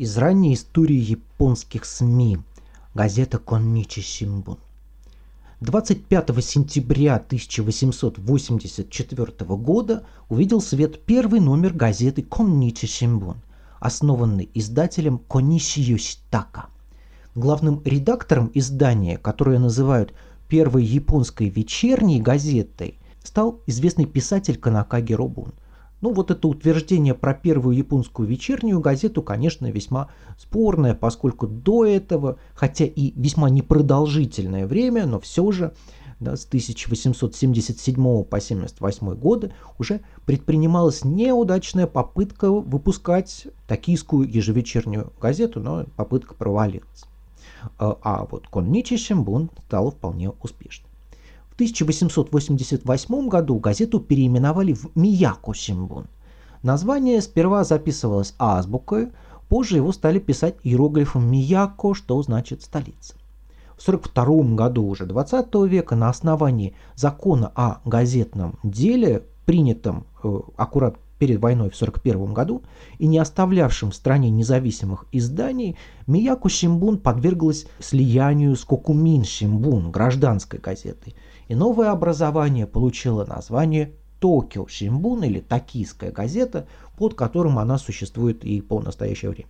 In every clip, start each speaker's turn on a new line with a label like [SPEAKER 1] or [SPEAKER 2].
[SPEAKER 1] Из ранней истории японских СМИ. Газета Конничи Симбун. 25 сентября 1884 года увидел свет первый номер газеты Конничи Симбун, основанный издателем Кониши Йоситака. Главным редактором издания, которое называют первой японской вечерней газетой, стал известный писатель Канакаги Робун – ну, вот это утверждение про первую японскую вечернюю газету, конечно, весьма спорное, поскольку до этого, хотя и весьма непродолжительное время, но все же да, с 1877 по 1878 годы уже предпринималась неудачная попытка выпускать токийскую ежевечернюю газету, но попытка провалилась. А, а вот Конничи Шимбун стала вполне успешной. 1888 году газету переименовали в Мияко Симбун. Название сперва записывалось азбукой, позже его стали писать иероглифом Мияко, что значит столица. В 1942 году уже 20 века на основании закона о газетном деле, принятом э, аккурат перед войной в 1941 году и не оставлявшим в стране независимых изданий, Мияко Симбун подверглась слиянию с Кокумин Симбун, гражданской газетой, и новое образование получило название Токио Симбун или Токийская газета, под которым она существует и по настоящее время.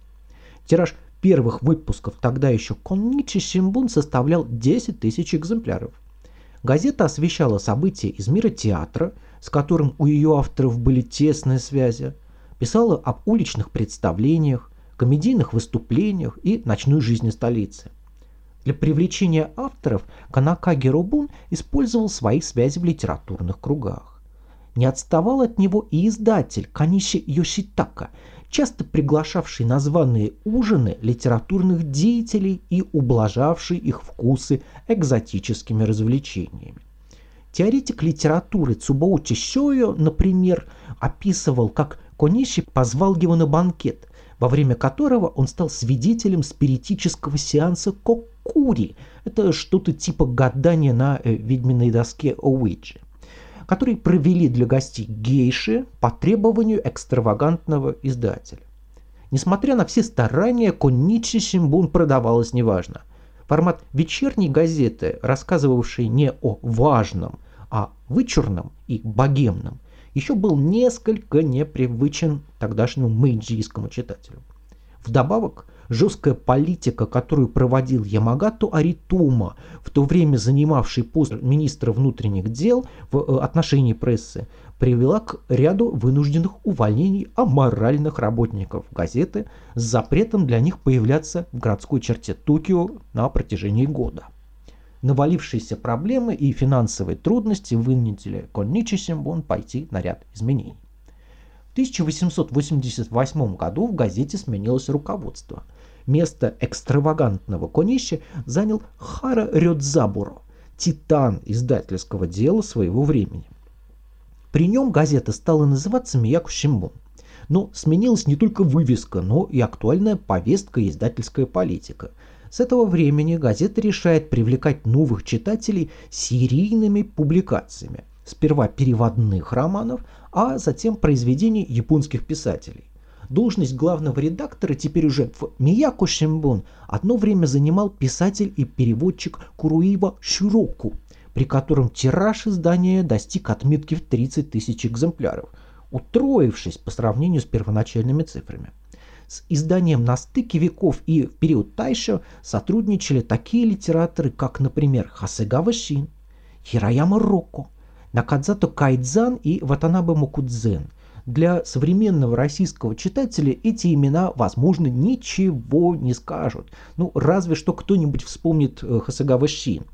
[SPEAKER 1] Тираж первых выпусков тогда еще Конничи Симбун составлял 10 тысяч экземпляров. Газета освещала события из мира театра, с которым у ее авторов были тесные связи, писала об уличных представлениях, комедийных выступлениях и ночной жизни столицы – для привлечения авторов Канакаги Робун использовал свои связи в литературных кругах. Не отставал от него и издатель Каниши Йоситака, часто приглашавший на званые ужины литературных деятелей и ублажавший их вкусы экзотическими развлечениями. Теоретик литературы Цубоучи Сёйо, например, описывал, как Кониши позвал его на банкет, во время которого он стал свидетелем спиритического сеанса Кокури. Это что-то типа гадания на э, ведьминой доске Оуиджи который провели для гостей гейши по требованию экстравагантного издателя. Несмотря на все старания, Конничи Симбун продавалась неважно. Формат вечерней газеты, рассказывавшей не о важном, а вычурном и богемном – еще был несколько непривычен тогдашнему мэйджийскому читателю. Вдобавок, жесткая политика, которую проводил Ямагато Аритума, в то время занимавший пост министра внутренних дел в э, отношении прессы, привела к ряду вынужденных увольнений аморальных работников газеты с запретом для них появляться в городской черте Токио на протяжении года. Навалившиеся проблемы и финансовые трудности вынудили Конничи Симбон пойти на ряд изменений. В 1888 году в газете сменилось руководство. Место экстравагантного Конищи занял Хара Рёдзабуро, титан издательского дела своего времени. При нем газета стала называться Мияку Симбон. Но сменилась не только вывеска, но и актуальная повестка и издательская политика – с этого времени газета решает привлекать новых читателей серийными публикациями. Сперва переводных романов, а затем произведений японских писателей. Должность главного редактора теперь уже в Мияко Шимбун одно время занимал писатель и переводчик Куруива Широку, при котором тираж издания достиг отметки в 30 тысяч экземпляров, утроившись по сравнению с первоначальными цифрами. С изданием на стыке веков и в период Тайшо сотрудничали такие литераторы, как, например, Хасегава Шин, Хирояма Рокко, Накадзато Кайдзан и Ватанабе Мукудзен. Для современного российского читателя эти имена, возможно, ничего не скажут. Ну, разве что кто-нибудь вспомнит э, Хасагава Шин.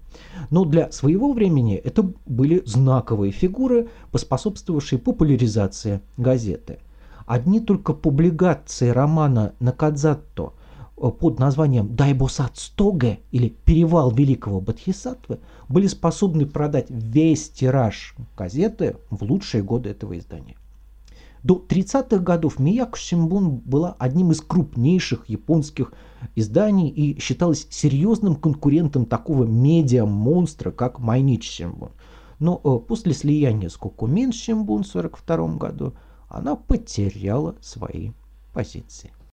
[SPEAKER 1] Но для своего времени это были знаковые фигуры, поспособствовавшие популяризации газеты. Одни только публикации романа Накадзатто э, под названием «Дайбосацтоге» или «Перевал великого Бодхисаттвы» были способны продать весь тираж газеты в лучшие годы этого издания. До 30-х годов Мияку Симбун была одним из крупнейших японских изданий и считалась серьезным конкурентом такого медиа-монстра, как Майнич Симбун. Но э, после слияния с Кокумин Симбун в 1942 году она потеряла свои позиции.